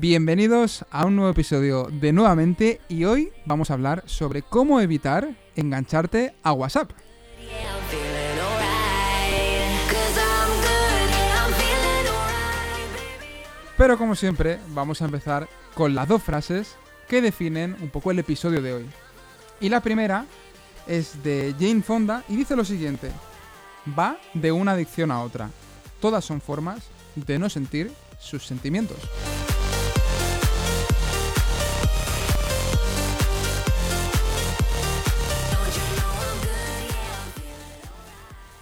Bienvenidos a un nuevo episodio de Nuevamente y hoy vamos a hablar sobre cómo evitar engancharte a WhatsApp. Pero como siempre, vamos a empezar con las dos frases que definen un poco el episodio de hoy. Y la primera es de Jane Fonda y dice lo siguiente. Va de una adicción a otra. Todas son formas de no sentir sus sentimientos.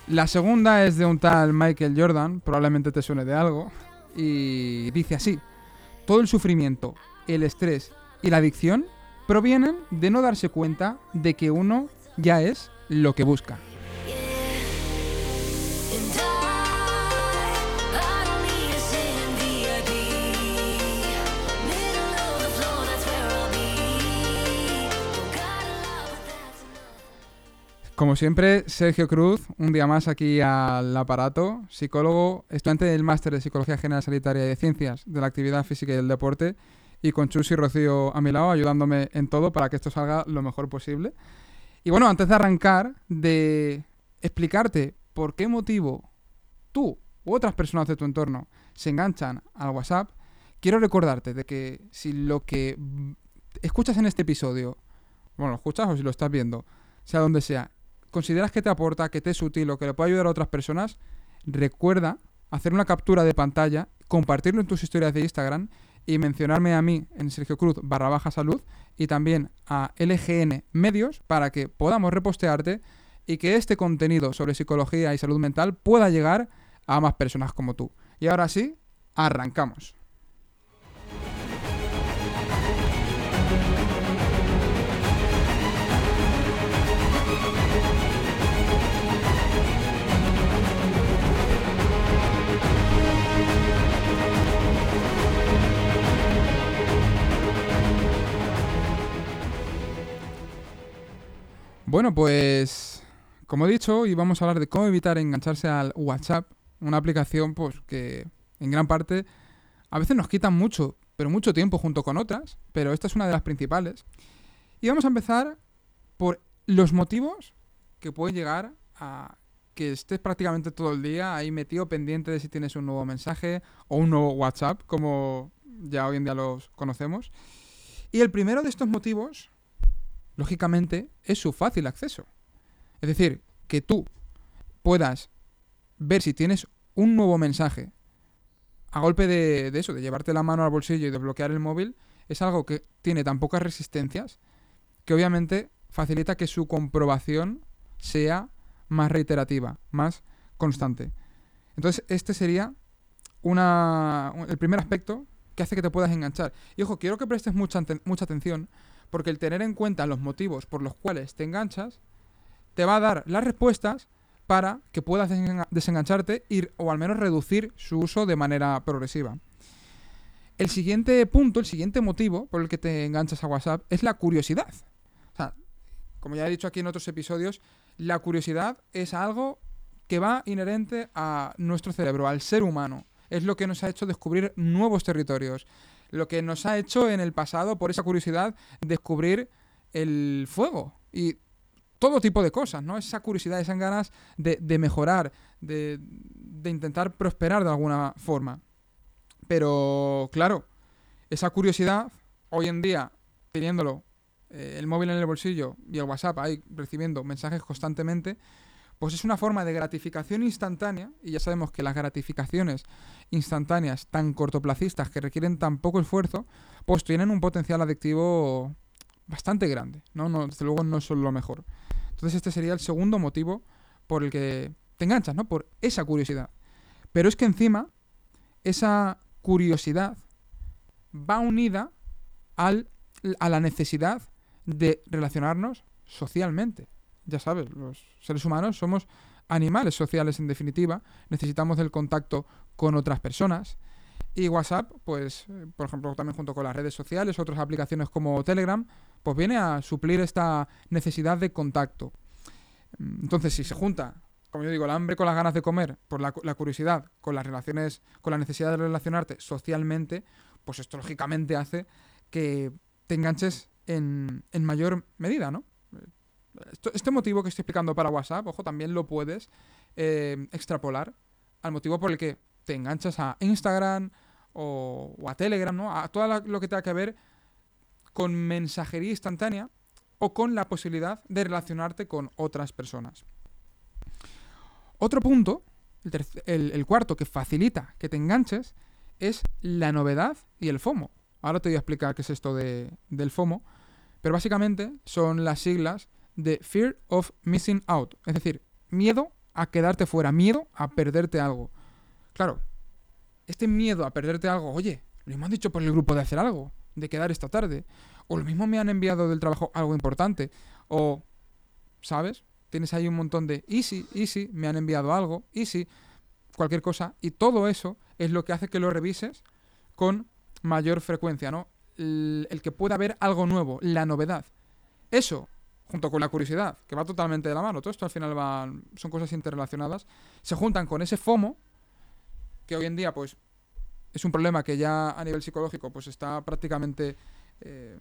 La segunda es de un tal Michael Jordan, probablemente te suene de algo, y dice así, todo el sufrimiento, el estrés y la adicción provienen de no darse cuenta de que uno ya es lo que busca. Como siempre, Sergio Cruz, un día más aquí al aparato, psicólogo, estudiante del máster de Psicología General Sanitaria y de Ciencias de la Actividad Física y del Deporte, y con Chus y Rocío a mi lado, ayudándome en todo para que esto salga lo mejor posible. Y bueno, antes de arrancar, de explicarte por qué motivo tú u otras personas de tu entorno se enganchan al WhatsApp, quiero recordarte de que si lo que escuchas en este episodio, bueno, lo escuchas o si lo estás viendo, sea donde sea, consideras que te aporta, que te es útil o que le puede ayudar a otras personas, recuerda hacer una captura de pantalla, compartirlo en tus historias de Instagram y mencionarme a mí en Sergio Cruz barra baja salud y también a LGN Medios para que podamos repostearte y que este contenido sobre psicología y salud mental pueda llegar a más personas como tú. Y ahora sí, arrancamos. Bueno, pues como he dicho, hoy vamos a hablar de cómo evitar engancharse al WhatsApp, una aplicación pues que en gran parte a veces nos quita mucho, pero mucho tiempo junto con otras, pero esta es una de las principales. Y vamos a empezar por los motivos que pueden llegar a que estés prácticamente todo el día ahí metido pendiente de si tienes un nuevo mensaje o un nuevo WhatsApp, como ya hoy en día los conocemos. Y el primero de estos motivos lógicamente, es su fácil acceso. Es decir, que tú puedas ver si tienes un nuevo mensaje a golpe de, eso, de llevarte la mano al bolsillo y de bloquear el móvil, es algo que tiene tan pocas resistencias que obviamente facilita que su comprobación sea más reiterativa, más constante. Entonces, este sería una, el primer aspecto que hace que te puedas enganchar. Y ojo, quiero que prestes mucha, mucha atención porque el tener en cuenta los motivos por los cuales te enganchas te va a dar las respuestas para que puedas desengancharte o al menos reducir su uso de manera progresiva. El siguiente punto, el siguiente motivo por el que te enganchas a WhatsApp es la curiosidad. Como ya he dicho aquí en otros episodios, la curiosidad es algo que va inherente a nuestro cerebro, al ser humano. Es lo que nos ha hecho descubrir nuevos territorios lo que nos ha hecho en el pasado, por esa curiosidad, descubrir el fuego y todo tipo de cosas, ¿no? Esa curiosidad, esas ganas de, mejorar, de, intentar prosperar de alguna forma. Pero, claro, esa curiosidad, hoy en día, teniéndolo eh, el móvil en el bolsillo y el WhatsApp ahí recibiendo mensajes constantemente, pues es una forma de gratificación instantánea, y ya sabemos que las gratificaciones instantáneas tan cortoplacistas que requieren tan poco esfuerzo, pues tienen un potencial adictivo bastante grande, ¿no? desde luego no son lo mejor. Entonces este sería el segundo motivo por el que te enganchas, ¿no? Por esa curiosidad. Pero es que encima, esa curiosidad va unida al, a la necesidad de relacionarnos socialmente ya sabes, los seres humanos somos animales sociales en definitiva, necesitamos del contacto con otras personas. Y WhatsApp, pues, por ejemplo, también junto con las redes sociales, otras aplicaciones como Telegram, pues viene a suplir esta necesidad de contacto. Entonces, si se junta, como yo digo, el hambre con las ganas de comer, por la, la curiosidad, con las relaciones, con la necesidad de relacionarte socialmente, pues esto lógicamente hace que te enganches en, en mayor medida, ¿no? Este motivo que estoy explicando para WhatsApp, ojo, también lo puedes eh, extrapolar al motivo por el que te enganchas a Instagram o, a Telegram, ¿no? A todo lo que tenga que ver con mensajería instantánea o con la posibilidad de relacionarte con otras personas. Otro punto, el, cuarto que facilita que te enganches, es la novedad y el FOMO. Ahora te voy a explicar qué es esto del FOMO, pero básicamente son las siglas de Fear of Missing Out, es decir, miedo a quedarte fuera, miedo a perderte algo. Claro, este miedo a perderte algo, oye, lo han dicho por el grupo de hacer algo, de quedar esta tarde, o lo mismo me han enviado del trabajo algo importante, o, ¿sabes? Tienes ahí un montón de easy, easy, me han enviado algo, easy, cualquier cosa, y todo eso es lo que hace que lo revises con mayor frecuencia, ¿no? El, el que pueda haber algo nuevo, la novedad. Eso, junto con la curiosidad, que va totalmente de la mano, todo esto al final van, son cosas interrelacionadas, se juntan con ese FOMO, que hoy en día pues es un problema que ya a nivel psicológico pues está prácticamente, eh,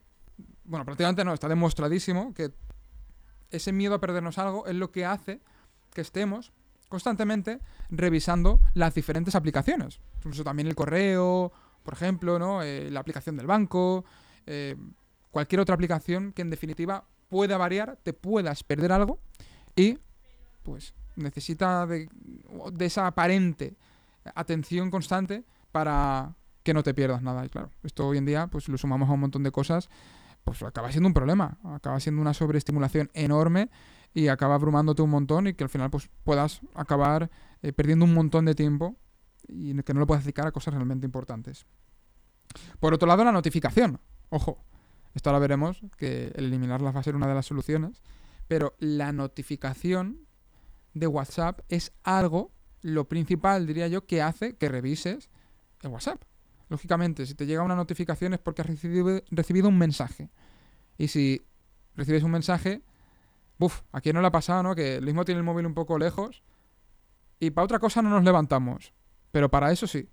bueno, prácticamente no, está demostradísimo que ese miedo a perdernos algo es lo que hace que estemos constantemente revisando las diferentes aplicaciones. Incluso también el correo, por ejemplo, ¿no? Eh, la aplicación del banco, eh, cualquier otra aplicación que en definitiva pueda variar, te puedas perder algo y pues necesita de, esa aparente atención constante para que no te pierdas nada. Y claro, esto hoy en día pues lo sumamos a un montón de cosas, pues acaba siendo un problema, acaba siendo una sobreestimulación enorme y acaba abrumándote un montón y que al final pues puedas acabar eh, perdiendo un montón de tiempo y que no lo puedas dedicar a cosas realmente importantes. Por otro lado, la notificación. Ojo, esto ahora veremos que eliminarlas va a ser una de las soluciones. Pero la notificación de WhatsApp es algo, lo principal diría yo, que hace que revises el WhatsApp. Lógicamente, si te llega una notificación es porque has recibido, un mensaje. Y si recibes un mensaje, Buf, aquí no le ha pasado, ¿no? Que el mismo tiene el móvil un poco lejos. Y para otra cosa no nos levantamos. Pero para eso sí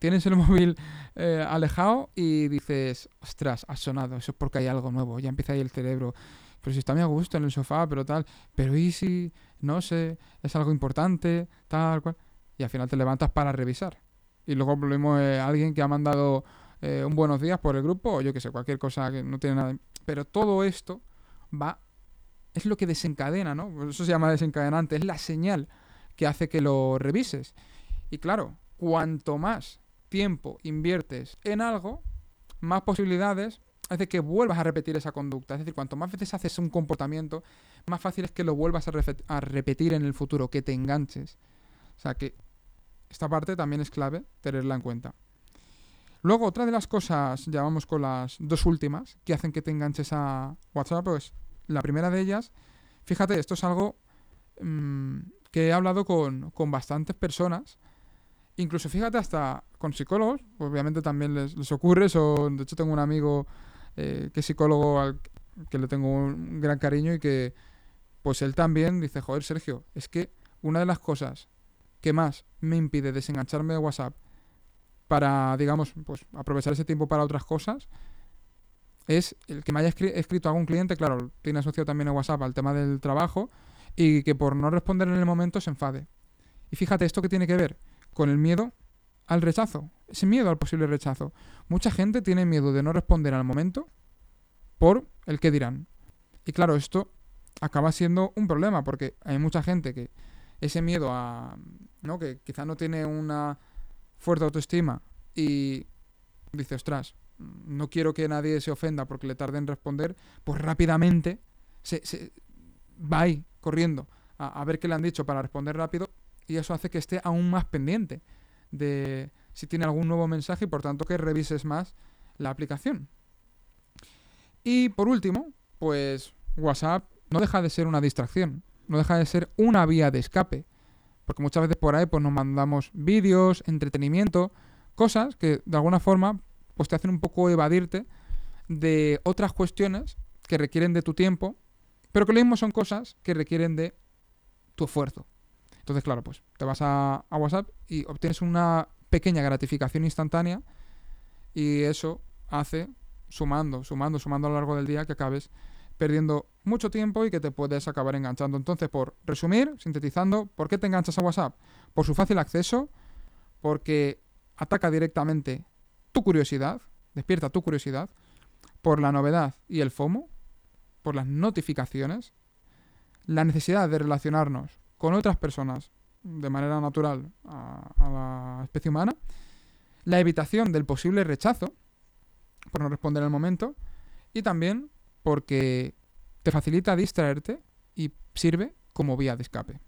tienes el móvil eh, alejado y dices, ostras, ha sonado, eso es porque hay algo nuevo, ya empieza ahí el cerebro. Pero si está muy a gusto en el sofá, pero tal, pero ¿y si, no sé, es algo importante, tal cual? Y al final te levantas para revisar. Y luego volvemos a alguien que ha mandado eh, un buenos días por el grupo, o yo que sé, cualquier cosa que no tiene nada. Pero todo esto va, es lo que desencadena, ¿no? Eso se llama desencadenante, es la señal que hace que lo revises. Y claro, cuanto más tiempo inviertes en algo, más posibilidades hace que vuelvas a repetir esa conducta. Es decir, cuanto más veces haces un comportamiento, más fácil es que lo vuelvas a, repetir en el futuro, que te enganches. O sea que esta parte también es clave tenerla en cuenta. Luego, otra de las cosas, ya vamos con las dos últimas, que hacen que te enganches a WhatsApp, pues la primera de ellas, fíjate, esto es algo mmm, que he hablado con, con bastantes personas Incluso fíjate hasta con psicólogos, obviamente también les, ocurre, eso, de hecho tengo un amigo eh, que es psicólogo al que le tengo un gran cariño y que pues él también dice, joder Sergio, es que una de las cosas que más me impide desengancharme de WhatsApp para, digamos, pues aprovechar ese tiempo para otras cosas, es el que me haya escrito algún cliente, claro, tiene asociado también a WhatsApp al tema del trabajo, y que por no responder en el momento se enfade. Y fíjate, ¿esto que tiene que ver? Con el miedo al rechazo, ese miedo al posible rechazo. Mucha gente tiene miedo de no responder al momento por el que dirán. Y claro, esto acaba siendo un problema porque hay mucha gente que ese miedo a, ¿no? que quizá no tiene una fuerte autoestima y dice, ostras, no quiero que nadie se ofenda porque le tarde en responder, pues rápidamente se, va ahí corriendo a ver qué le han dicho para responder rápido y eso hace que esté aún más pendiente de si tiene algún nuevo mensaje y por tanto que revises más la aplicación. Y por último, pues WhatsApp no deja de ser una distracción, no deja de ser una vía de escape, porque muchas veces por ahí pues nos mandamos vídeos, entretenimiento, cosas que de alguna forma pues te hacen un poco evadirte de otras cuestiones que requieren de tu tiempo, pero que lo mismo son cosas que requieren de tu esfuerzo. Entonces, claro, pues te vas a, WhatsApp y obtienes una pequeña gratificación instantánea Y eso hace, sumando, sumando, sumando a lo largo del día, que acabes perdiendo mucho tiempo y que te puedes acabar enganchando. Entonces, por resumir, sintetizando, ¿por qué te enganchas a WhatsApp? Por su fácil acceso, porque ataca directamente tu curiosidad, despierta tu curiosidad, por la novedad y el FOMO, por las notificaciones, la necesidad de relacionarnos con otras personas de manera natural a, la especie humana, la evitación del posible rechazo, por no responder el momento, y también porque te facilita distraerte y sirve como vía de escape.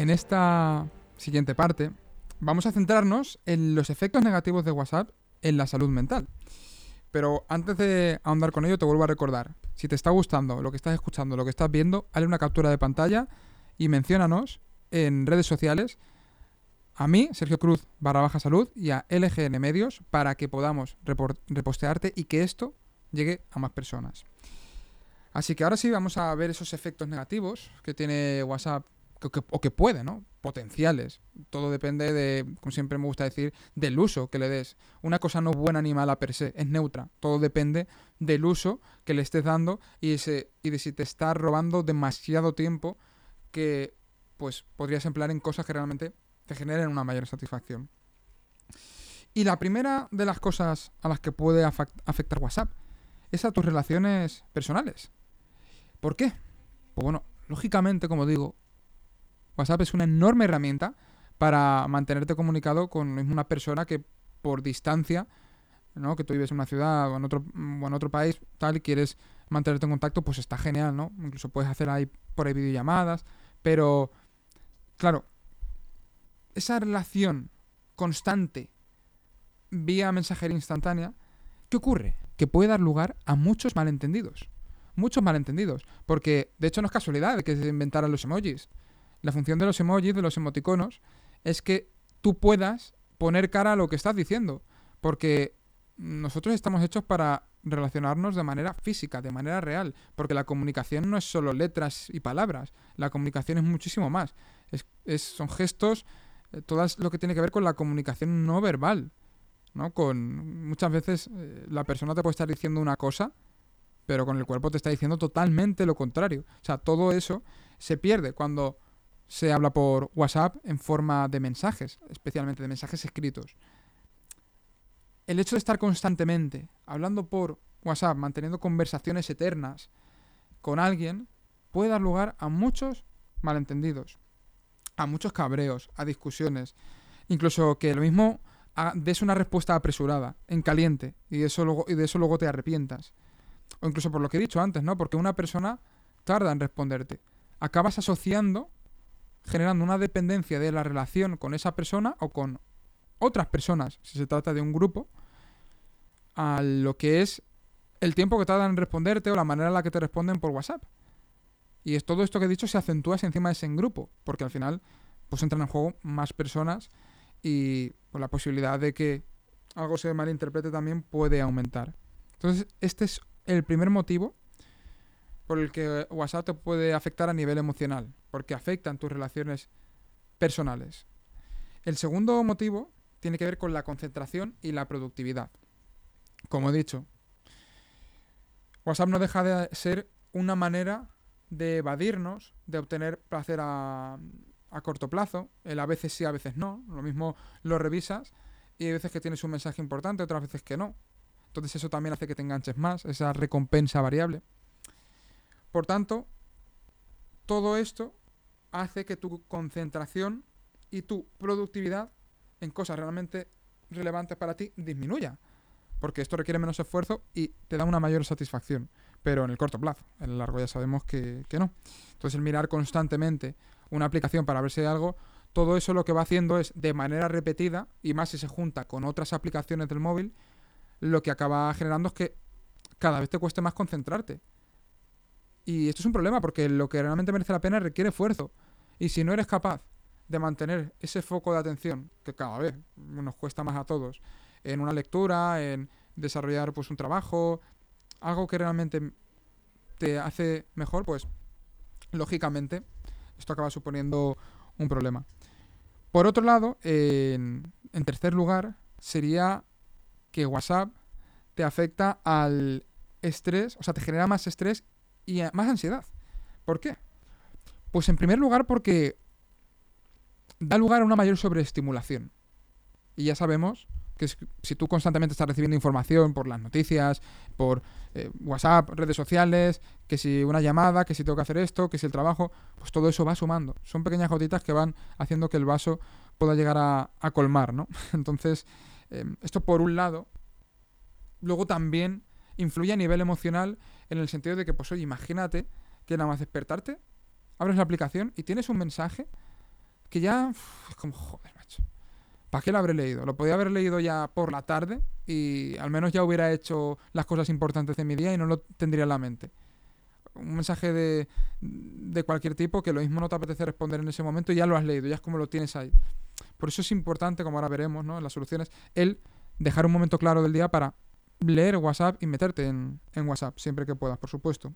En esta siguiente parte vamos a centrarnos en los efectos negativos de WhatsApp en la salud mental. Pero antes de ahondar con ello, te vuelvo a recordar, si te está gustando lo que estás escuchando, lo que estás viendo, hazle una captura de pantalla y menciónanos en redes sociales a mí, Sergio Cruz barra baja salud y a LGN Medios para que podamos repostearte y que esto llegue a más personas. Así que ahora sí vamos a ver esos efectos negativos que tiene WhatsApp o que puede, ¿no? Potenciales. Todo depende de, como siempre me gusta decir, del uso que le des. Una cosa no es buena ni mala per se, es neutra. Todo depende del uso que le estés dando y de si te está robando demasiado tiempo que pues podrías emplear en cosas que realmente te generen una mayor satisfacción. Y la primera de las cosas a las que puede afectar WhatsApp es a tus relaciones personales. ¿Por qué? Pues bueno, lógicamente, como digo, WhatsApp es una enorme herramienta para mantenerte comunicado con una persona que por distancia, ¿no? que tú vives en una ciudad o en otro, en otro país, tal, y quieres mantenerte en contacto, pues está genial, ¿no? Incluso puedes hacer ahí por ahí videollamadas, pero claro, esa relación constante vía mensajería instantánea, ¿qué ocurre? Que puede dar lugar a muchos malentendidos. Muchos malentendidos. Porque, de hecho, no es casualidad que se inventaran los emojis. La función de los emojis, de los emoticonos, es que tú puedas poner cara a lo que estás diciendo. Porque nosotros estamos hechos para relacionarnos de manera física, de manera real. Porque la comunicación no es solo letras y palabras. La comunicación es muchísimo más. Es, son gestos, eh, todo lo que tiene que ver con la comunicación no verbal. ¿no? Con muchas veces eh, la persona te puede estar diciendo una cosa, pero con el cuerpo te está diciendo totalmente lo contrario. O sea, todo eso se pierde cuando se habla por WhatsApp en forma de mensajes, especialmente de mensajes escritos. El hecho de estar constantemente hablando por WhatsApp, manteniendo conversaciones eternas con alguien, puede dar lugar a muchos malentendidos, a muchos cabreos, a discusiones, incluso que lo mismo des una respuesta apresurada, en caliente, y de, eso luego, y de eso luego te arrepientas. O incluso por lo que he dicho antes, ¿no? Porque una persona tarda en responderte. Acabas asociando generando una dependencia de la relación con esa persona o con otras personas, si se trata de un grupo, a lo que es el tiempo que tardan en responderte o la manera en la que te responden por WhatsApp. Y es todo esto que he dicho se acentúa encima de ese grupo, porque al final pues entran en juego más personas y pues, la posibilidad de que algo se malinterprete también puede aumentar. Entonces, este es el primer motivo por el que WhatsApp te puede afectar a nivel emocional, porque afectan tus relaciones personales. El segundo motivo tiene que ver con la concentración y la productividad. Como he dicho, WhatsApp no deja de ser una manera de evadirnos, de obtener placer a, a, corto plazo. El a veces sí, a veces no. Lo mismo lo revisas y hay veces que tienes un mensaje importante, otras veces que no. Entonces eso también hace que te enganches más, esa recompensa variable. Por tanto, todo esto hace que tu concentración y tu productividad en cosas realmente relevantes para ti disminuya. Porque esto requiere menos esfuerzo y te da una mayor satisfacción. Pero en el corto plazo. En el largo ya sabemos que, no. Entonces el mirar constantemente una aplicación para ver si hay algo, todo eso lo que va haciendo es, de manera repetida, y más si se junta con otras aplicaciones del móvil, lo que acaba generando es que cada vez te cueste más concentrarte. Y esto es un problema porque lo que realmente merece la pena requiere esfuerzo. Y si no eres capaz de mantener ese foco de atención, que cada vez nos cuesta más a todos, en una lectura, en desarrollar pues un trabajo, algo que realmente te hace mejor, pues lógicamente esto acaba suponiendo un problema. Por otro lado, en, en tercer lugar, sería que WhatsApp te afecta al estrés, o sea, te genera más estrés y más ansiedad. ¿Por qué? Pues en primer lugar porque da lugar a una mayor sobreestimulación. Y ya sabemos que si tú constantemente estás recibiendo información por las noticias, por eh, WhatsApp, redes sociales, que si una llamada, que si tengo que hacer esto, que si el trabajo, pues todo eso va sumando. Son pequeñas gotitas que van haciendo que el vaso pueda llegar a, colmar, ¿no? Entonces, em, esto por un lado, luego también influye a nivel emocional en el sentido de que, pues oye, imagínate que nada más despertarte, abres la aplicación y tienes un mensaje que ya es como, joder, macho. ¿Para qué lo habré leído? Lo podía haber leído ya por la tarde y al menos ya hubiera hecho las cosas importantes de mi día y no lo tendría en la mente. Un mensaje de, de cualquier tipo que lo mismo no te apetece responder en ese momento y ya lo has leído, ya es como lo tienes ahí. Por eso es importante, como ahora veremos ¿no? en las soluciones, el dejar un momento claro del día para leer WhatsApp y meterte en, en WhatsApp siempre que puedas, por supuesto.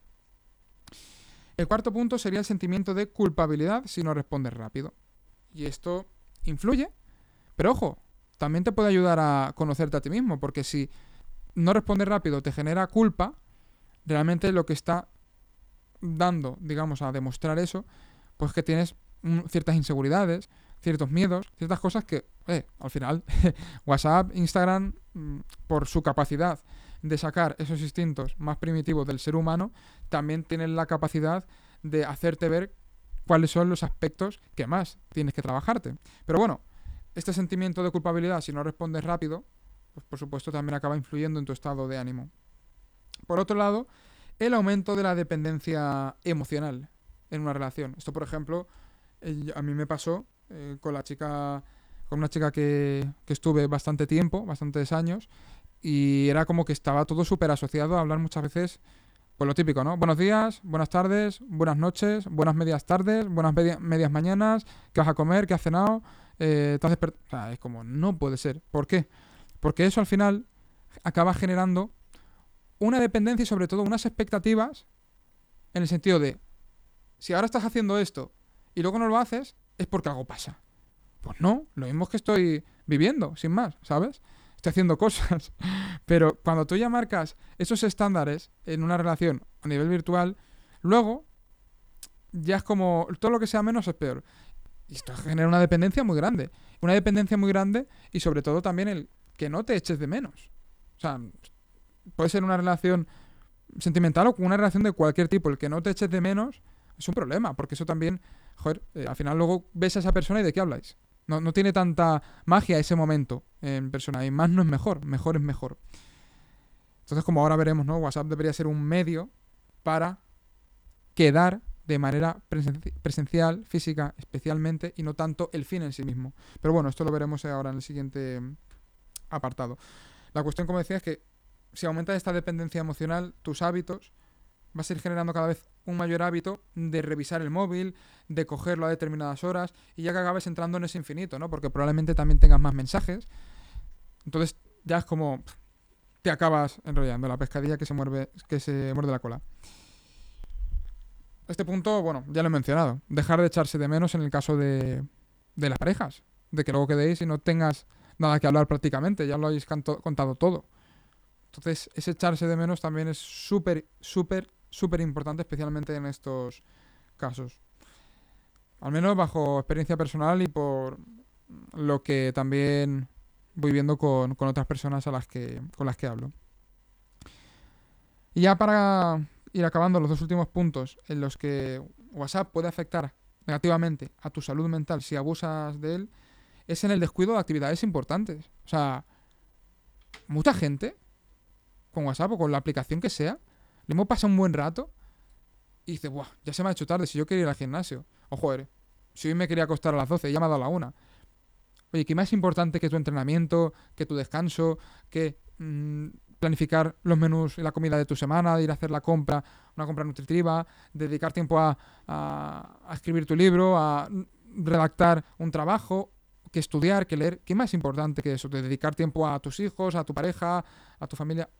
El cuarto punto sería el sentimiento de culpabilidad si no respondes rápido. Y esto influye, pero ojo, también te puede ayudar a conocerte a ti mismo, porque si no respondes rápido te genera culpa, realmente lo que está dando, digamos, a demostrar eso, pues que tienes ciertas inseguridades, ciertos miedos, ciertas cosas que, al final, WhatsApp, Instagram, mm, por su capacidad de sacar esos instintos más primitivos del ser humano, también tienen la capacidad de hacerte ver cuáles son los aspectos que más tienes que trabajarte. Pero bueno, este sentimiento de culpabilidad, si no respondes rápido, pues por supuesto también acaba influyendo en tu estado de ánimo. Por otro lado, el aumento de la dependencia emocional en una relación. Esto, por ejemplo, a mí me pasó eh, con la chica, con una chica que, que estuve bastante tiempo, bastantes años, y era como que estaba todo súper asociado a hablar muchas veces pues lo típico, ¿no? Buenos días, buenas tardes, buenas noches, buenas medias tardes, buenas medias mañanas, ¿qué vas a comer? ¿Qué has cenado? Eh, ¿te o sea, es como, no puede ser. ¿Por qué? Porque eso al final acaba generando una dependencia y sobre todo unas expectativas en el sentido de, si ahora estás haciendo esto y luego no lo haces, es porque algo pasa. Pues no, lo mismo que estoy viviendo, sin más, ¿sabes? estoy haciendo cosas. Pero cuando tú ya marcas esos estándares en una relación a nivel virtual, luego ya es como todo lo que sea menos es peor. Y esto genera una dependencia muy grande. Una dependencia muy grande y sobre todo también el que no te eches de menos. O sea, puede ser una relación sentimental o una relación de cualquier tipo. El que no te eches de menos es un problema, porque eso también, joder, eh, al final luego ves a esa persona y de qué habláis. No, no tiene tanta magia ese momento en persona. Y más no es mejor, mejor es mejor. Entonces, como ahora veremos, ¿no? WhatsApp debería ser un medio para quedar de manera presencial, física especialmente, y no tanto el fin en sí mismo. Pero bueno, esto lo veremos ahora en el siguiente apartado. La cuestión, como decía, es que si aumenta esta dependencia emocional, tus hábitos vas a ir generando cada vez un mayor hábito de revisar el móvil, de cogerlo a determinadas horas y ya que acabes entrando en ese infinito, ¿no? Porque probablemente también tengas más mensajes. Entonces ya es como te acabas enrollando la pescadilla que se muerde, que se muerde la cola. Este punto, bueno, ya lo he mencionado. Dejar de echarse de menos en el caso de, las parejas. De que luego quedéis y no tengas nada que hablar prácticamente. Ya lo habéis contado todo. Entonces, ese echarse de menos también es súper, súper, súper importante, especialmente en estos casos. Al menos bajo experiencia personal y por lo que también voy viendo con, otras personas a las que, con las que hablo. Y ya para ir acabando los dos últimos puntos en los que WhatsApp puede afectar negativamente a tu salud mental si abusas de él, es en el descuido de actividades importantes. O sea, mucha gente con WhatsApp o con la aplicación que sea, le hemos pasado un buen rato y dice, Buah, ya se me ha hecho tarde si yo quería ir al gimnasio. O joder, Si hoy me quería acostar a las 12, he llamado a la 1. Oye, ¿qué más importante que tu entrenamiento, que tu descanso, que mm, planificar los menús y la comida de tu semana, de ir a hacer la compra, una compra nutritiva, dedicar tiempo a, a escribir tu libro, a redactar un trabajo, que estudiar, que leer. ¿Qué más importante que eso? De dedicar tiempo a tus hijos, a tu pareja, a tu familia.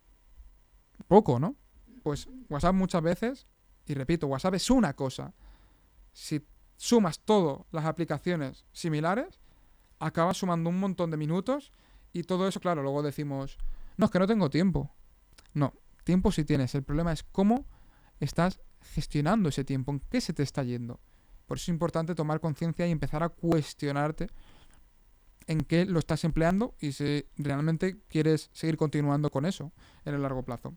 Poco, ¿no? Pues WhatsApp muchas veces, y repito, WhatsApp es una cosa. Si sumas todas las aplicaciones similares, acabas sumando un montón de minutos y todo eso, claro, luego decimos, no, es que no tengo tiempo. No, tiempo sí tienes. El problema es cómo estás gestionando ese tiempo, en qué se te está yendo. Por eso es importante tomar conciencia y empezar a cuestionarte en qué lo estás empleando y si realmente quieres seguir continuando con eso en el largo plazo.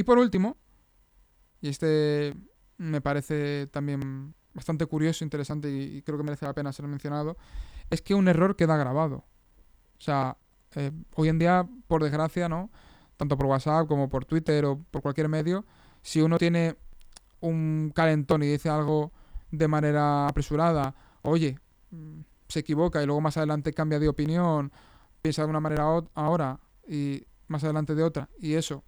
Y por último, y este me parece también bastante curioso, interesante y, creo que merece la pena ser mencionado, es que un error queda grabado. O sea, eh, hoy en día, por desgracia, ¿no? Tanto por WhatsApp como por Twitter o por cualquier medio, si uno tiene un calentón y dice algo de manera apresurada, oye, mm, se equivoca y luego más adelante cambia de opinión, piensa de una manera ahora y más adelante de otra, y eso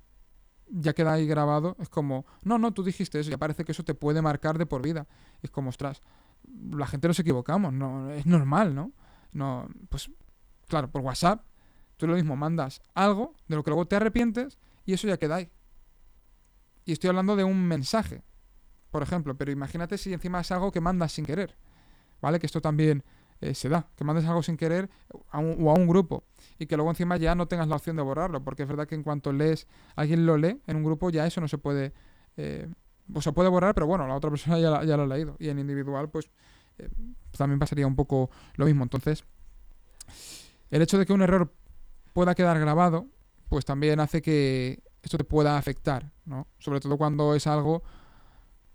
ya queda ahí grabado, es como, no, no, tú dijiste eso, y parece que eso te puede marcar de por vida. es como, ostras, la gente nos equivocamos, no, es normal, ¿no? No, pues, claro, por WhatsApp, tú lo mismo mandas algo de lo que luego te arrepientes y eso ya queda ahí. Y estoy hablando de un mensaje, por ejemplo, pero imagínate si encima es algo que mandas sin querer, ¿vale? Que esto también eh, se da, que mandes algo sin querer o a un grupo y que luego encima ya no tengas la opción de borrarlo, porque es verdad que en cuanto lees, alguien lo lee en un grupo, ya eso no se puede, eh, o se puede borrar, pero bueno, la otra persona ya, lo ha leído, y en individual pues eh, también pasaría un poco lo mismo. Entonces, el hecho de que un error pueda quedar grabado, pues también hace que esto te pueda afectar, ¿no? Sobre todo cuando es algo,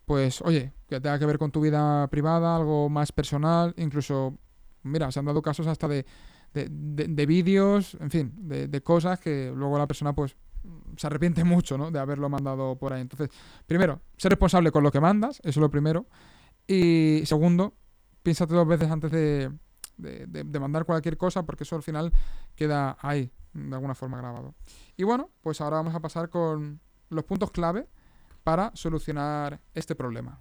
pues, oye, que tenga que ver con tu vida privada, algo más personal, incluso, mira, se han dado casos hasta de de, vídeos, en fin, de, cosas que luego la persona pues se arrepiente mucho, ¿no? De haberlo mandado por ahí. Entonces, primero, ser responsable con lo que mandas, eso es lo primero. Y segundo, piénsate dos veces antes de, de, mandar cualquier cosa, porque eso al final queda ahí, de alguna forma grabado. Y bueno, pues ahora vamos a pasar con los puntos clave para solucionar este problema.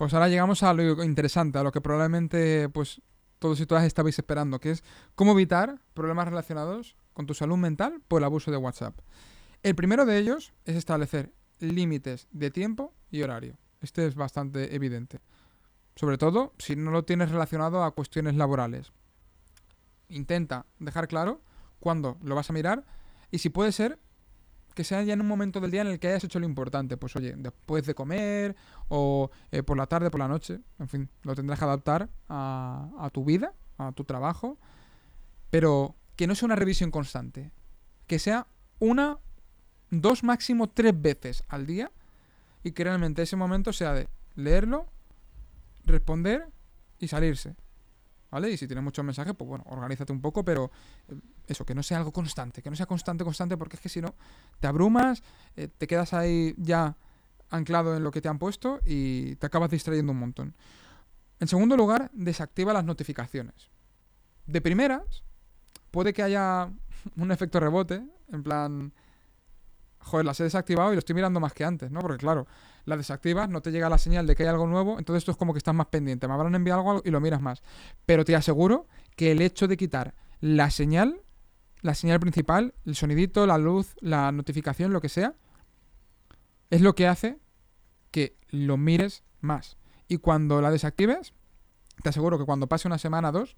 Pues ahora llegamos a lo interesante, a lo que probablemente pues todos y todas estabais esperando, que es cómo evitar problemas relacionados con tu salud mental por el abuso de WhatsApp. El primero de ellos es establecer límites de tiempo y horario. Este es bastante evidente. Sobre todo si no lo tienes relacionado a cuestiones laborales. Intenta dejar claro cuándo lo vas a mirar y si puede ser que sea ya en un momento del día en el que hayas hecho lo importante. Pues oye, después de comer o eh, por la tarde, por la noche. En fin, lo tendrás que adaptar a, a tu vida, a tu trabajo. Pero que no sea una revisión constante. Que sea una, dos, máximo tres veces al día. Y que realmente ese momento sea de leerlo, responder y salirse. ¿Vale? Y si tienes muchos mensajes, pues bueno, organízate un poco, pero eh, eso, que no sea algo constante, que no sea constante, constante, porque es que si no, te abrumas, eh, te quedas ahí ya anclado en lo que te han puesto y te acabas distrayendo un montón. En segundo lugar, desactiva las notificaciones. De primeras, puede que haya un efecto rebote, en plan, joder, las he desactivado y lo estoy mirando más que antes, ¿no? Porque claro, las desactivas, no te llega la señal de que hay algo nuevo, entonces esto es como que estás más pendiente, me habrán enviado algo y lo miras más. Pero te aseguro que el hecho de quitar la señal, la señal principal, el sonidito, la luz, la notificación, lo que sea, es lo que hace que lo mires más. Y cuando la desactives, te aseguro que cuando pase una semana o dos,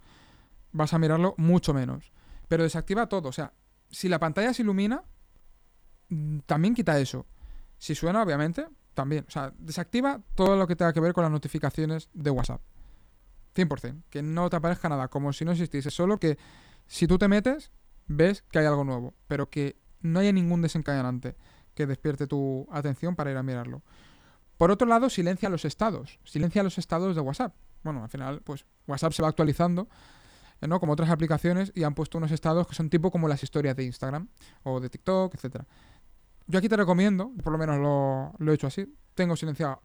vas a mirarlo mucho menos. Pero desactiva todo, o sea, si la pantalla se ilumina, mm, también quita eso. Si suena, obviamente, también. O sea, desactiva todo lo que tenga que ver con las notificaciones de WhatsApp. 100%. Que no te aparezca nada, como si no existiese. Solo que si tú te metes, ves que hay algo nuevo. Pero que no haya ningún desencadenante. que despierte tu atención para ir a mirarlo. Por otro lado, silencia los estados. Silencia los estados de WhatsApp. Bueno, al final, pues WhatsApp se va actualizando, eh, ¿no? Como otras aplicaciones, y han puesto unos estados que son tipo como las historias de Instagram o de TikTok, etcétera. Yo aquí te recomiendo, por lo menos lo, lo he hecho así, tengo silenciado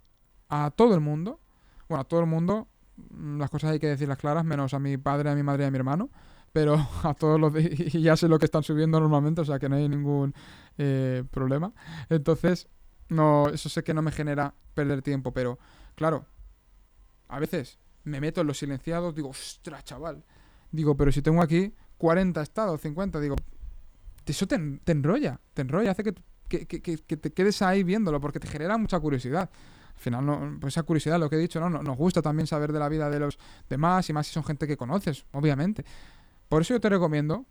a todo el mundo, bueno, a todo el mundo, mm, las cosas hay que decirlas claras, menos a mi padre, a mi madre y a mi hermano, pero a todos los... y ya sé lo que están subiendo normalmente, o sea que no hay ningún eh, problema. Entonces, no, eso sé que no me genera perder tiempo, pero claro, a veces me meto en los silenciados, digo, ostras, chaval. Digo, pero si tengo aquí 40 estados, 50, digo, eso te, enrolla, te enrolla, hace que, te quedes ahí viéndolo, porque te genera mucha curiosidad. Al final, no, pues esa curiosidad, lo que he dicho, ¿no? Nos gusta también saber de la vida de los demás y más si son gente que conoces, obviamente. Por eso yo te recomiendo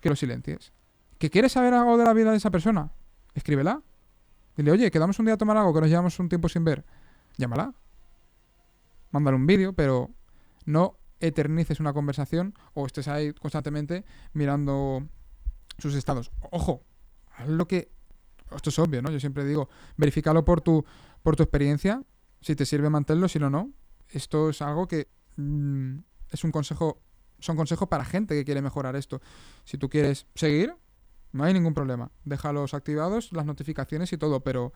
que lo silencies. ¿Que quieres saber algo de la vida de esa persona? Escríbela. Dile, oye, quedamos un día a tomar algo que nos llevamos un tiempo sin ver. Llámala. Mándale un vídeo, pero no eternices una conversación o estés ahí constantemente mirando sus estados. Ojo, haz lo que... Esto es obvio, ¿no? Yo siempre digo, verifícalo por tu, por tu experiencia. Si te sirve, manténlo. Si no, no. Esto es algo que mm, es un consejo son consejos para gente que quiere mejorar esto. Si tú quieres seguir, no hay ningún problema. Déjalos activados, las notificaciones y todo, pero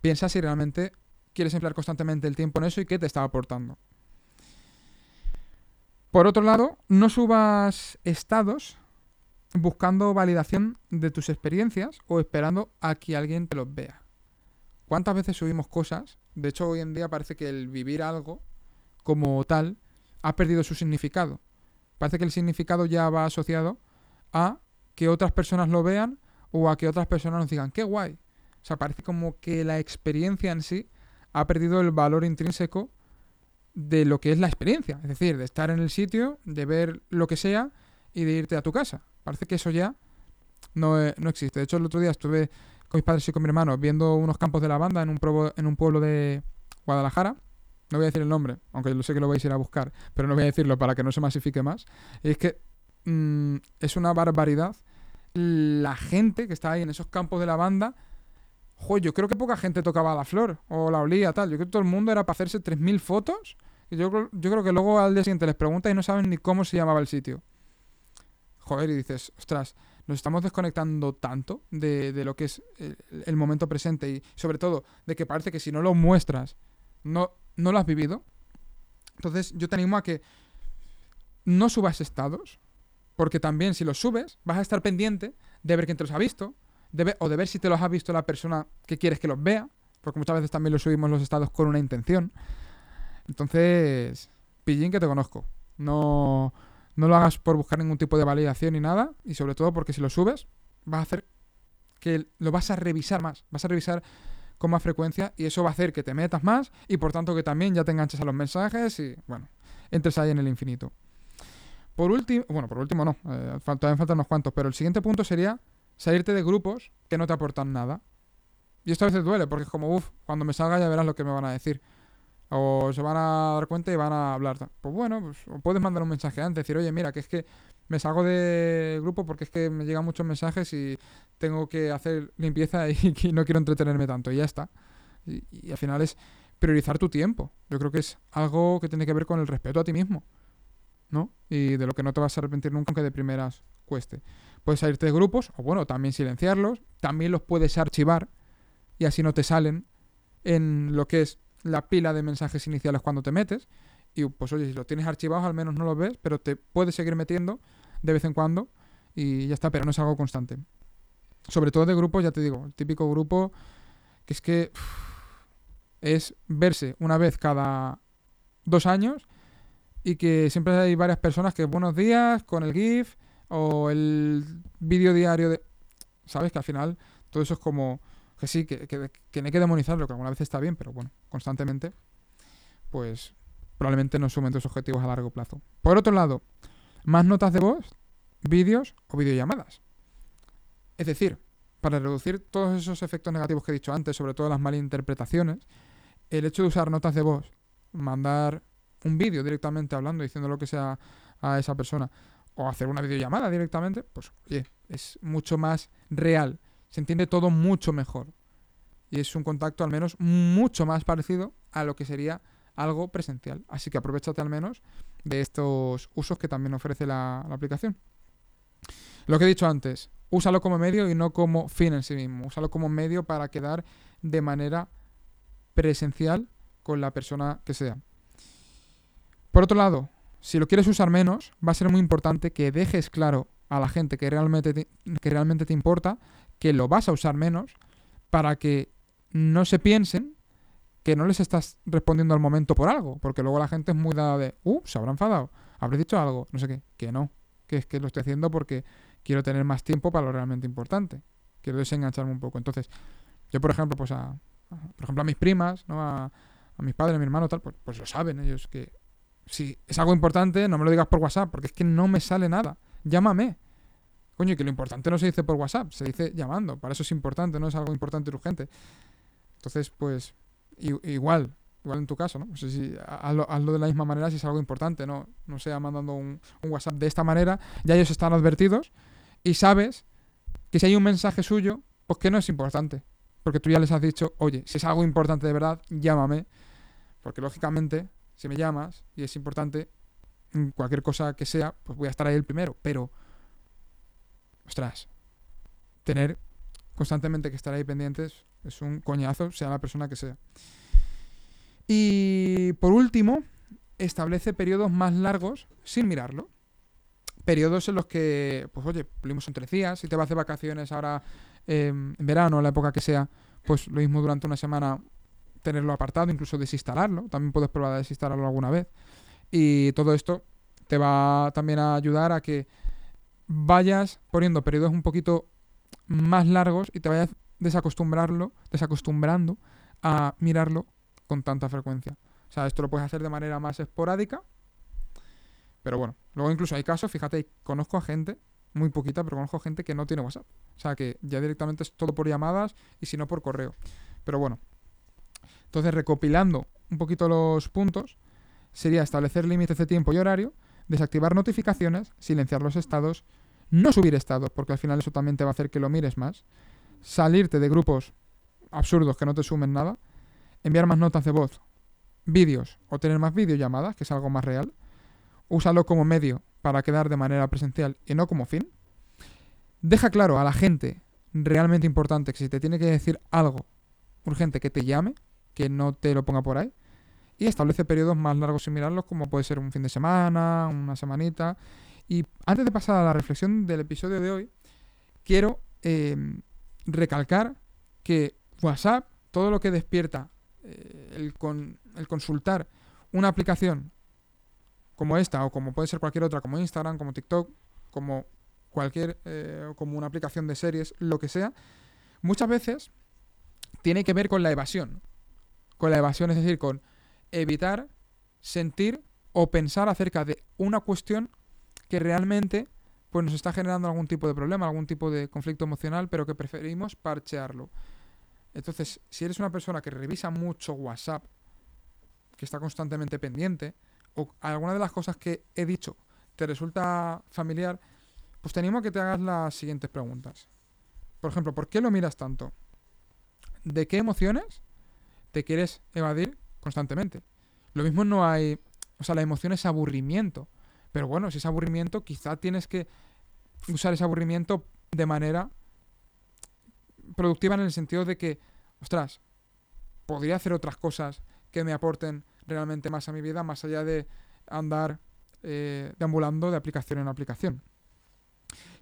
piensa si realmente quieres emplear constantemente el tiempo en eso y qué te está aportando. Por otro lado, no subas estados buscando validación de tus experiencias o esperando a que alguien te los vea. ¿Cuántas veces subimos cosas? De hecho, hoy en día parece que el vivir algo como tal ha perdido su significado. Parece que el significado ya va asociado a que otras personas lo vean o a que otras personas nos digan, qué guay. O sea, parece como que la experiencia en sí ha perdido el valor intrínseco de lo que es la experiencia. Es decir, de estar en el sitio, de ver lo que sea y de irte a tu casa. Parece que eso ya no, eh, no existe. De hecho, el otro día estuve con mis padres y con mi hermano viendo unos campos de lavanda en un, en un pueblo de Guadalajara no voy a decir el nombre, aunque lo sé que lo vais a ir a buscar, pero no voy a decirlo para que no se masifique más. Es que mm, es una barbaridad la gente que está ahí en esos campos de lavanda. Joder, yo creo que poca gente tocaba la flor o la olía, tal. Yo creo que todo el mundo era para hacerse 3.000 fotos. Y yo, yo creo que luego al día siguiente les preguntas y no saben ni cómo se llamaba el sitio. Joder, y dices, ostras, nos estamos desconectando tanto de, lo que es el, momento presente y sobre todo de que parece que si no lo muestras, no, no lo has vivido. Entonces yo te animo a que no subas estados, porque también si los subes vas a estar pendiente de ver quién te los ha visto, o de ver si te los ha visto la persona que quieres que los vea, porque muchas veces también los subimos los estados con una intención. Entonces, pillín que te conozco. No, no lo hagas por buscar ningún tipo de validación ni nada, y sobre todo porque si lo subes, vas a hacer que lo vas a revisar más, vas a revisar con más frecuencia y eso va a hacer que te metas más y por tanto que también ya te enganches a los mensajes y bueno, entres ahí en el infinito. Por último, bueno, por último no, eh, todavía faltan unos cuantos, pero el siguiente punto sería salirte de grupos que no te aportan nada. Y esto a veces duele porque es como, uff, cuando me salga ya verás lo que me van a decir. O se van a dar cuenta y van a hablar. Pues bueno, pues, puedes mandar un mensaje antes, decir, oye, mira, que es que me salgo de grupo porque es que me llegan muchos mensajes y tengo que hacer limpieza y, no quiero entretenerme tanto. Y ya está. Y, al final es priorizar tu tiempo. Yo creo que es algo que tiene que ver con el respeto a ti mismo. ¿No? Y de lo que no te vas a arrepentir nunca, aunque de primeras cueste. Puedes salirte de grupos, o bueno, también silenciarlos. También los puedes archivar y así no te salen en lo que es la pila de mensajes iniciales cuando te metes. Y pues oye, si los tienes archivados al menos no los ves, pero te puedes seguir metiendo de vez en cuando y ya está, pero no es algo constante. Sobre todo de grupos, ya te digo, el típico grupo que es que es verse una vez cada dos años y que siempre hay varias personas que buenos días con el GIF o el vídeo diario de... ¿Sabes? Que al final todo eso es como... Que sí, que, que, no hay que demonizarlo, que alguna vez está bien, pero bueno, constantemente, pues probablemente no sumen tus objetivos a largo plazo. Por otro lado, más notas de voz, vídeos o videollamadas. Es decir, para reducir todos esos efectos negativos que he dicho antes, sobre todo las malinterpretaciones, el hecho de usar notas de voz, mandar un vídeo directamente hablando, diciendo lo que sea a esa persona, o hacer una videollamada directamente, pues oye, es mucho más real Se entiende todo mucho mejor. Y es un contacto al menos mucho más parecido a lo que sería algo presencial. Así que aprovechate al menos de estos usos que también ofrece la, aplicación. Lo que he dicho antes, úsalo como medio y no como fin en sí mismo. Úsalo como medio para quedar de manera presencial con la persona que sea. Por otro lado, si lo quieres usar menos, va a ser muy importante que dejes claro a la gente que realmente te, que realmente te importa que lo vas a usar menos para que no se piensen que no les estás respondiendo al momento por algo, porque luego la gente es muy dada de, uh, se habrá enfadado, habré dicho algo, no sé qué, que no, que es que lo estoy haciendo porque quiero tener más tiempo para lo realmente importante, quiero desengancharme un poco. Entonces, yo por ejemplo, pues a, por ejemplo a mis primas, ¿no? A, a mis padres, a mi hermano, tal, pues, pues lo saben ellos que si es algo importante, no me lo digas por WhatsApp, porque es que no me sale nada. Llámame. Coño, que lo importante no se dice por WhatsApp, se dice llamando. Para eso es importante, no es algo importante y urgente. Entonces, pues, igual, igual en tu caso, ¿no? Sé si hazlo, de la misma manera si es algo importante, ¿no? No sea mandando un, un, WhatsApp de esta manera, ya ellos están advertidos y sabes que si hay un mensaje suyo, pues que no es importante. Porque tú ya les has dicho, oye, si es algo importante de verdad, llámame. Porque lógicamente, si me llamas y es importante, cualquier cosa que sea, pues voy a estar ahí el primero. Pero, ostras, tener constantemente que estar ahí pendientes es un coñazo, sea la persona que sea. Y por último, establece periodos más largos sin mirarlo. Periodos en los que, pues oye, pulimos entre días, si te vas de vacaciones ahora em, en verano, la época que sea, pues lo mismo durante una semana tenerlo apartado, incluso desinstalarlo. También puedes probar a desinstalarlo alguna vez. Y todo esto te va también a ayudar a que vayas poniendo periodos un poquito más largos y te vayas desacostumbrarlo, desacostumbrando a mirarlo con tanta frecuencia. O sea, esto lo puedes hacer de manera más esporádica. Pero bueno, luego incluso hay casos, fíjate, conozco a gente, muy poquita, pero conozco a gente que no tiene WhatsApp. O sea, que ya directamente es todo por llamadas y si no por correo. Pero bueno. Entonces, recopilando un poquito los puntos, sería establecer límites de tiempo y horario, desactivar notificaciones, silenciar los estados, no subir estados, porque al final eso también te va a hacer que lo mires más, salirte de grupos absurdos que no te sumen nada, enviar más notas de voz, vídeos o tener más videollamadas, que es algo más real, úsalo como medio para quedar de manera presencial y no como fin. Deja claro a la gente realmente importante que si te tiene que decir algo urgente que te llame, que no te lo ponga por ahí. Y establece periodos más largos sin mirarlos, como puede ser un fin de semana, una semanita. Y antes de pasar a la reflexión del episodio de hoy, quiero eh, recalcar que WhatsApp, todo lo que despierta eh, el, con, el consultar una aplicación como esta o como puede ser cualquier otra, como Instagram, como TikTok, como cualquier, eh, como una aplicación de series, lo que sea, muchas veces tiene que ver con la evasión. Con la evasión, es decir, con evitar sentir o pensar acerca de una cuestión que realmente pues nos está generando algún tipo de problema, algún tipo de conflicto emocional, pero que preferimos parchearlo. Entonces, si eres una persona que revisa mucho WhatsApp, que está constantemente pendiente, o alguna de las cosas que he dicho te resulta familiar, pues te animo a que te hagas las siguientes preguntas. Por ejemplo, ¿por qué lo miras tanto? ¿De qué emociones te quieres evadir constantemente? Lo mismo no hay... O sea, la emoción es aburrimiento. Pero bueno, si es aburrimiento, quizá tienes que usar ese aburrimiento de manera productiva en el sentido de que, ostras, podría hacer otras cosas que me aporten realmente más a mi vida, más allá de andar eh, deambulando de aplicación en aplicación.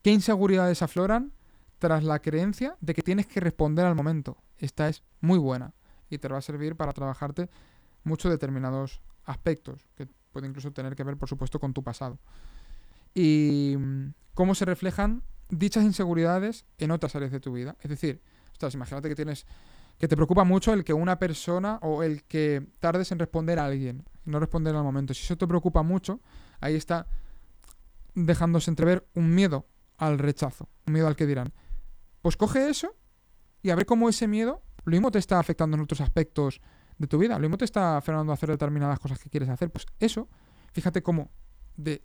¿Qué inseguridades afloran tras la creencia de que tienes que responder al momento? Esta es muy buena y te va a servir para trabajarte muchos determinados aspectos, puede incluso tener que ver, por supuesto, con tu pasado. Y mm, cómo se reflejan dichas inseguridades en otras áreas de tu vida. Es decir, imagínate que tienes que te preocupa mucho el que una persona o el que tardes en responder a alguien, no responder al momento. Si eso te preocupa mucho, ahí está dejándose entrever un miedo al rechazo, un miedo al que dirán. Pues coge eso y a ver cómo ese miedo lo mismo te está afectando en otros aspectos de tu vida, lo mismo te está frenando a hacer determinadas cosas que quieres hacer. Pues eso, fíjate cómo de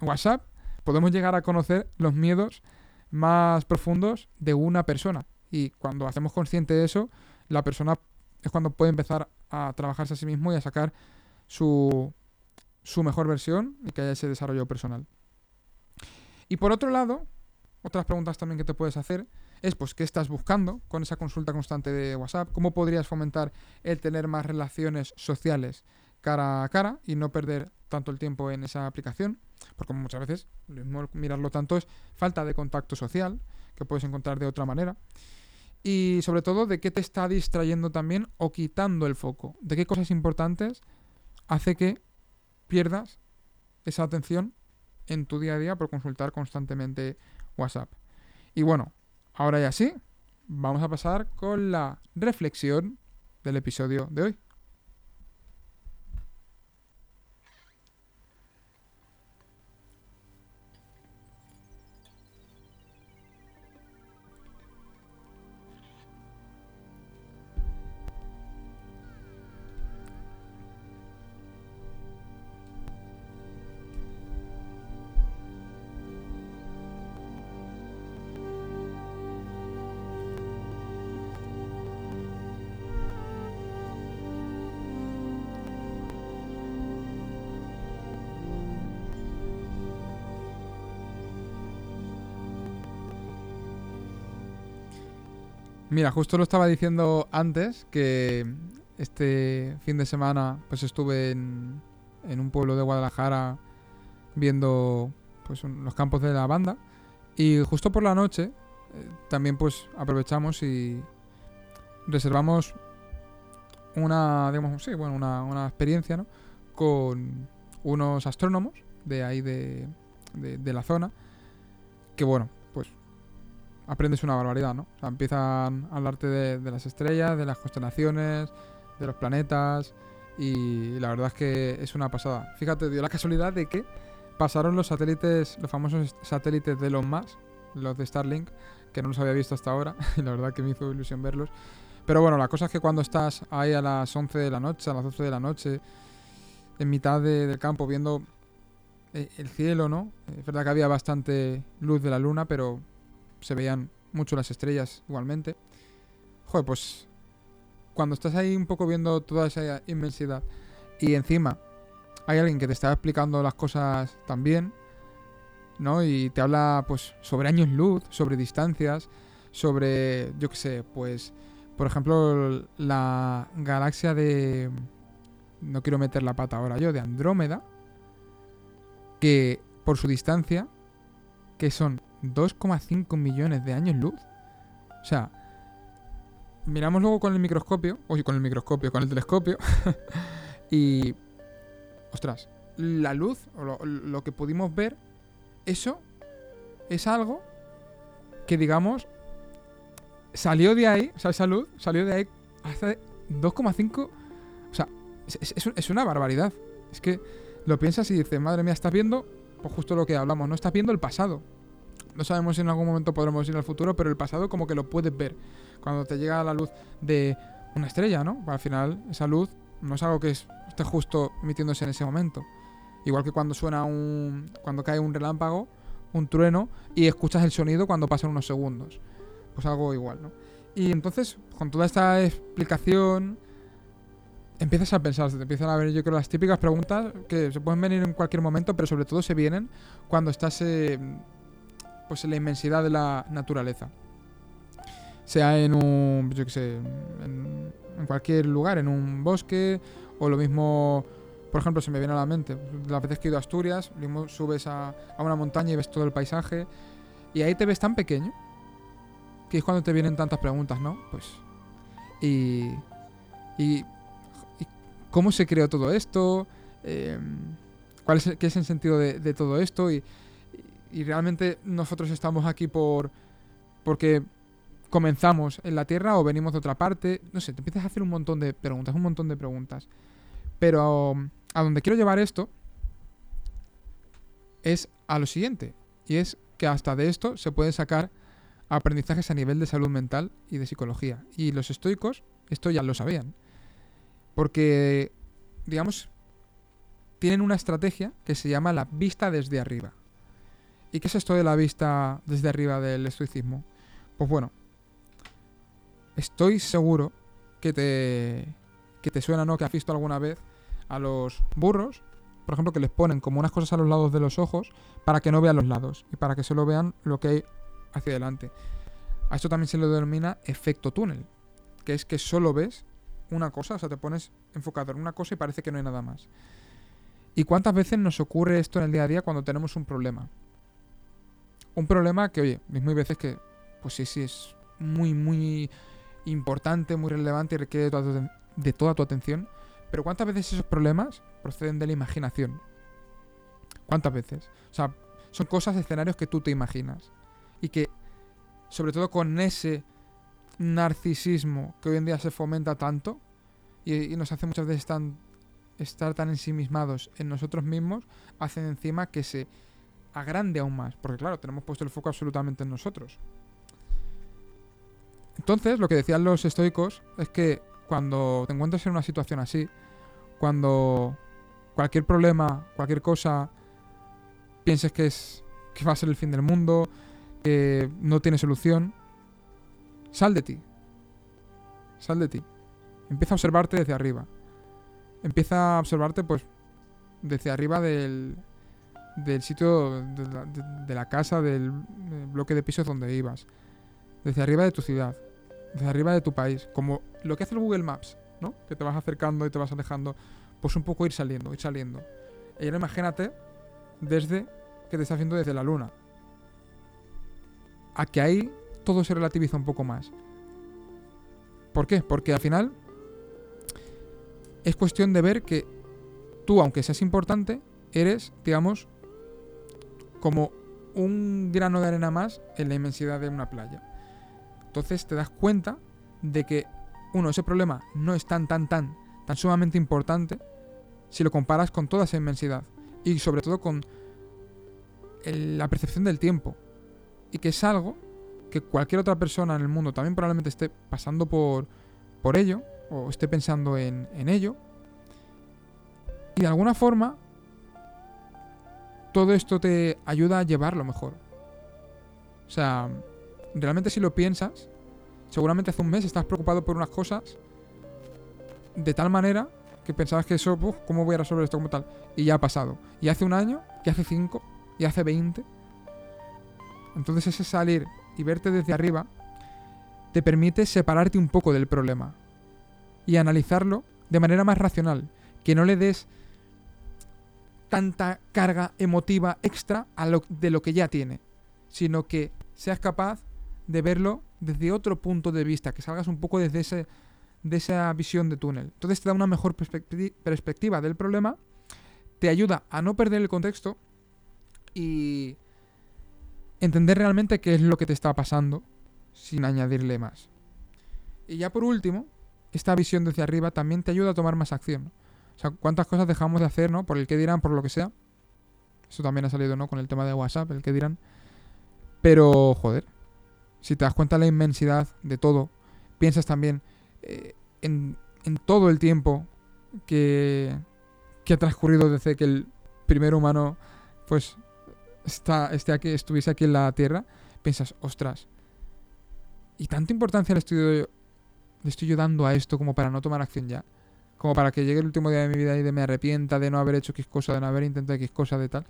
WhatsApp podemos llegar a conocer los miedos más profundos de una persona. Y cuando hacemos consciente de eso, la persona es cuando puede empezar a trabajarse a sí mismo y a sacar su, su mejor versión y que haya ese desarrollo personal. Y por otro lado, otras preguntas también que te puedes hacer es pues qué estás buscando con esa consulta constante de WhatsApp, cómo podrías fomentar el tener más relaciones sociales cara a cara y no perder tanto el tiempo en esa aplicación, porque muchas veces mirarlo tanto es falta de contacto social que puedes encontrar de otra manera. Y sobre todo de qué te está distrayendo también o quitando el foco, de qué cosas importantes hace que pierdas esa atención en tu día a día por consultar constantemente WhatsApp. Y bueno, ahora ya sí, vamos a pasar con la reflexión del episodio de hoy. Mira, justo lo estaba diciendo antes que este fin de semana pues estuve en, en un pueblo de Guadalajara viendo pues los campos de la banda y justo por la noche eh, también pues aprovechamos y reservamos una digamos sí bueno una, una experiencia ¿no? con unos astrónomos de ahí de, de, de la zona que bueno aprendes una barbaridad, ¿no? Empiezan a hablarte de, las estrellas, de las constelaciones, de los planetas, y la verdad es que es una pasada. Fíjate, dio la casualidad de que pasaron los satélites, los famosos satélites de Elon Musk, los de Starlink, que no los había visto hasta ahora, y la verdad que me hizo ilusión verlos. Pero bueno, la cosa es que cuando estás ahí a las 11 de la noche, a las 12 de la noche, en mitad del campo viendo eh, el cielo, ¿no? Es verdad que había bastante luz de la luna, pero se veían mucho las estrellas igualmente. Joder, pues cuando estás ahí un poco viendo toda esa inmensidad y encima hay alguien que te está explicando las cosas también, ¿no? Y te habla pues sobre años luz, sobre distancias, sobre, yo qué sé, pues, por ejemplo, la galaxia de... No quiero meter la pata ahora yo, de Andrómeda, que por su distancia, que son 2,5 millones de años luz. O sea, miramos luego con el microscopio, oye, con el microscopio, con el telescopio, y... Ostras, la luz, o lo, que pudimos ver, eso es algo que, digamos, salió de ahí, o sea, esa luz salió de ahí hace 2,5... O sea, es, una barbaridad. Es que lo piensas y dices, madre mía, estás viendo, pues justo lo que hablamos, ¿no? Estás viendo el pasado. No sabemos si en algún momento podremos ir al futuro, pero el pasado como que lo puedes ver. Cuando te llega la luz de una estrella, ¿no? Al final, esa luz no es algo que esté justo emitiéndose en ese momento. Igual que cuando suena un. cuando cae un relámpago, un trueno, y escuchas el sonido cuando pasan unos segundos. Pues algo igual, ¿no? Y entonces, con toda esta explicación, empiezas a pensar, te empiezan a ver, yo creo, las típicas preguntas que se pueden venir en cualquier momento, pero sobre todo se vienen cuando estás eh, pues en la inmensidad de la naturaleza. Sea en un, yo qué sé, en, cualquier lugar, en un bosque, o lo mismo, por ejemplo, se me viene a la mente, las veces que he ido a Asturias, subes a, a una montaña y ves todo el paisaje, y ahí te ves tan pequeño, que es cuando te vienen tantas preguntas, ¿no? Pues, y, y, cómo se creó todo esto, em, cuál es, qué es el sentido de, de todo esto, y, y realmente nosotros estamos aquí por porque comenzamos en la Tierra o venimos de otra parte. No sé, te empiezas a hacer un montón de preguntas, un montón de preguntas. Pero a donde quiero llevar esto es a lo siguiente. Y es que hasta de esto se pueden sacar aprendizajes a nivel de salud mental y de psicología. Y los estoicos esto ya lo sabían. Porque, digamos, tienen una estrategia que se llama la vista desde arriba. ¿Y qué es esto de la vista desde arriba del estoicismo? Pues bueno, estoy seguro que te, que te suena, ¿no? Que has visto alguna vez a los burros, por ejemplo, que les ponen como unas cosas a los lados de los ojos para que no vean los lados y para que solo vean lo que hay hacia adelante. A esto también se le denomina efecto túnel, que es que solo ves una cosa, o sea, te pones enfocado en una cosa y parece que no hay nada más. ¿Y cuántas veces nos ocurre esto en el día a día cuando tenemos un problema? Un problema que, oye, veces que, pues sí, sí, es muy, muy importante, muy relevante y requiere de toda, tu, atención. Pero ¿cuántas veces esos problemas proceden de la imaginación? ¿Cuántas veces? O sea, son cosas, escenarios que tú te imaginas. Y que, sobre todo con ese narcisismo que hoy en día se fomenta tanto y, nos hace muchas veces estar tan ensimismados en nosotros mismos, hacen encima que se agrande aún más. Porque claro, tenemos puesto el foco absolutamente en nosotros. Entonces, lo que decían los estoicos es que cuando te encuentres en una situación así, cuando cualquier problema, cualquier cosa, pienses que es que va a ser el fin del mundo, que no tiene solución, sal de ti. Sal de ti. Empieza a observarte desde arriba. Empieza a observarte, pues, desde arriba del, del sitio de la, de la casa, del bloque de pisos donde ibas. Desde arriba de tu ciudad desde arriba de tu país, como lo que hace el Google Maps, ¿no? Que te vas acercando y te vas alejando, pues un poco ir saliendo, ir saliendo. Y ahora imagínate desde que te estás viendo desde la luna. A que ahí todo se relativiza un poco más. ¿Por qué? Porque al final es cuestión de ver que tú, aunque seas importante, eres, digamos, como un grano de arena más en la inmensidad de una playa. Entonces te das cuenta de que, uno, ese problema no es tan, tan, tan, tan sumamente importante si lo comparas con toda esa inmensidad. Y sobre todo con la percepción del tiempo. Y que es algo que cualquier otra persona en el mundo también probablemente esté pasando por, por ello, o esté pensando en, en ello. Y de alguna forma, todo esto te ayuda a llevarlo mejor. O sea, realmente si lo piensas, seguramente hace un mes estás preocupado por unas cosas de tal manera que pensabas que eso, ¿cómo voy a resolver esto como tal? Y ya ha pasado. Y hace un año, y hace cinco, y hace veinte. Entonces ese salir y verte desde arriba te permite separarte un poco del problema y analizarlo de manera más racional, que no le des tanta carga emotiva extra a lo, de lo que ya tiene, sino que seas capaz de verlo desde otro punto de vista, que salgas un poco desde ese, de esa visión de túnel. Entonces te da una mejor perspectiva del problema, te ayuda a no perder el contexto y entender realmente qué es lo que te está pasando sin añadirle más. Y ya por último, esta visión desde arriba también te ayuda a tomar más acción. O sea, cuántas cosas dejamos de hacer, ¿no? Por el que dirán, por lo que sea. Eso también ha salido, ¿no? Con el tema de WhatsApp, el que dirán. Pero, joder, si te das cuenta de la inmensidad de todo, piensas también eh, en, todo el tiempo que, que, ha transcurrido desde que el primer humano pues está, esté aquí, estuviese aquí en la Tierra, piensas, ostras, ¿y tanta importancia le estoy, le estoy yo dando a esto como para no tomar acción ya? Como para que llegue el último día de mi vida y de me arrepienta de no haber hecho X cosa, de no haber intentado X cosa, de tal.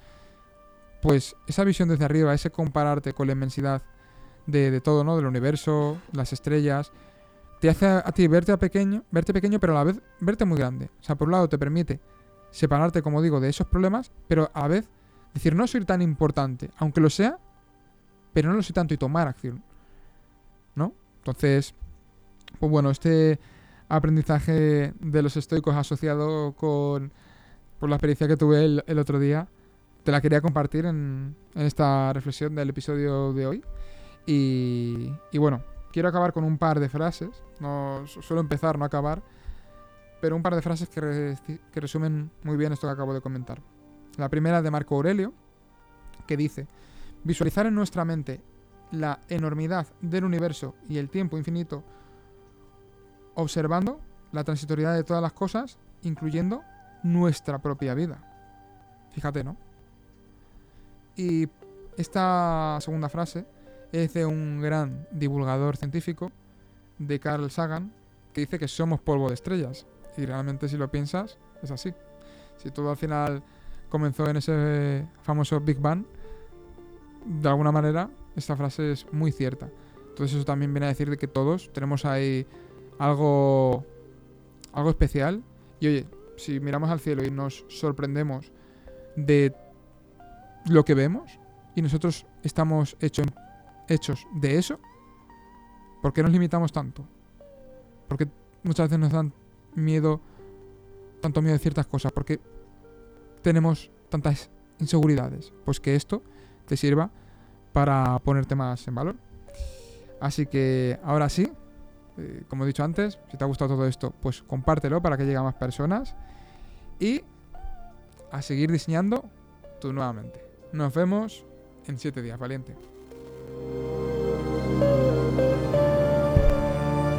Pues esa visión desde arriba, ese compararte con la inmensidad de, todo, ¿no? Del universo, las estrellas. Te hace a, ti verte pequeño, verte pequeño, pero a la vez verte muy grande. O sea, por un lado te permite separarte, como digo, de esos problemas, pero a la vez decir, no soy tan importante, aunque lo sea, pero no lo soy tanto y tomar acción. ¿No? Entonces, pues bueno, este aprendizaje de los estoicos asociado con por la experiencia que tuve el, otro día, te la quería compartir en, en esta reflexión del episodio de hoy. Y, bueno, quiero acabar con un par de frases. No suelo empezar, no acabar. Pero un par de frases que, que resumen muy bien esto que acabo de comentar. La primera de Marco Aurelio, que dice, visualizar en nuestra mente la enormidad del universo y el tiempo infinito, observando la transitoriedad de todas las cosas, incluyendo nuestra propia vida. Fíjate, ¿no? Y esta segunda frase es de un gran divulgador científico, de Carl Sagan, que dice que somos polvo de estrellas. Y realmente si lo piensas, es así. Si todo al final comenzó en ese famoso Big Bang, de alguna manera esta frase es muy cierta. Entonces eso también viene a decir que todos tenemos ahí algo, algo especial. Y oye, si miramos al cielo y nos sorprendemos de lo que vemos y nosotros estamos hechos de eso, ¿por qué nos limitamos tanto? Porque muchas veces nos dan miedo, tanto miedo de ciertas cosas, porque tenemos tantas inseguridades. Pues que esto te sirva para ponerte más en valor. Así que ahora sí, eh, como he dicho antes, si te ha gustado todo esto, pues compártelo para que llegue a más personas. Y a seguir diseñando tú nuevamente. Nos vemos en 7 días, valiente.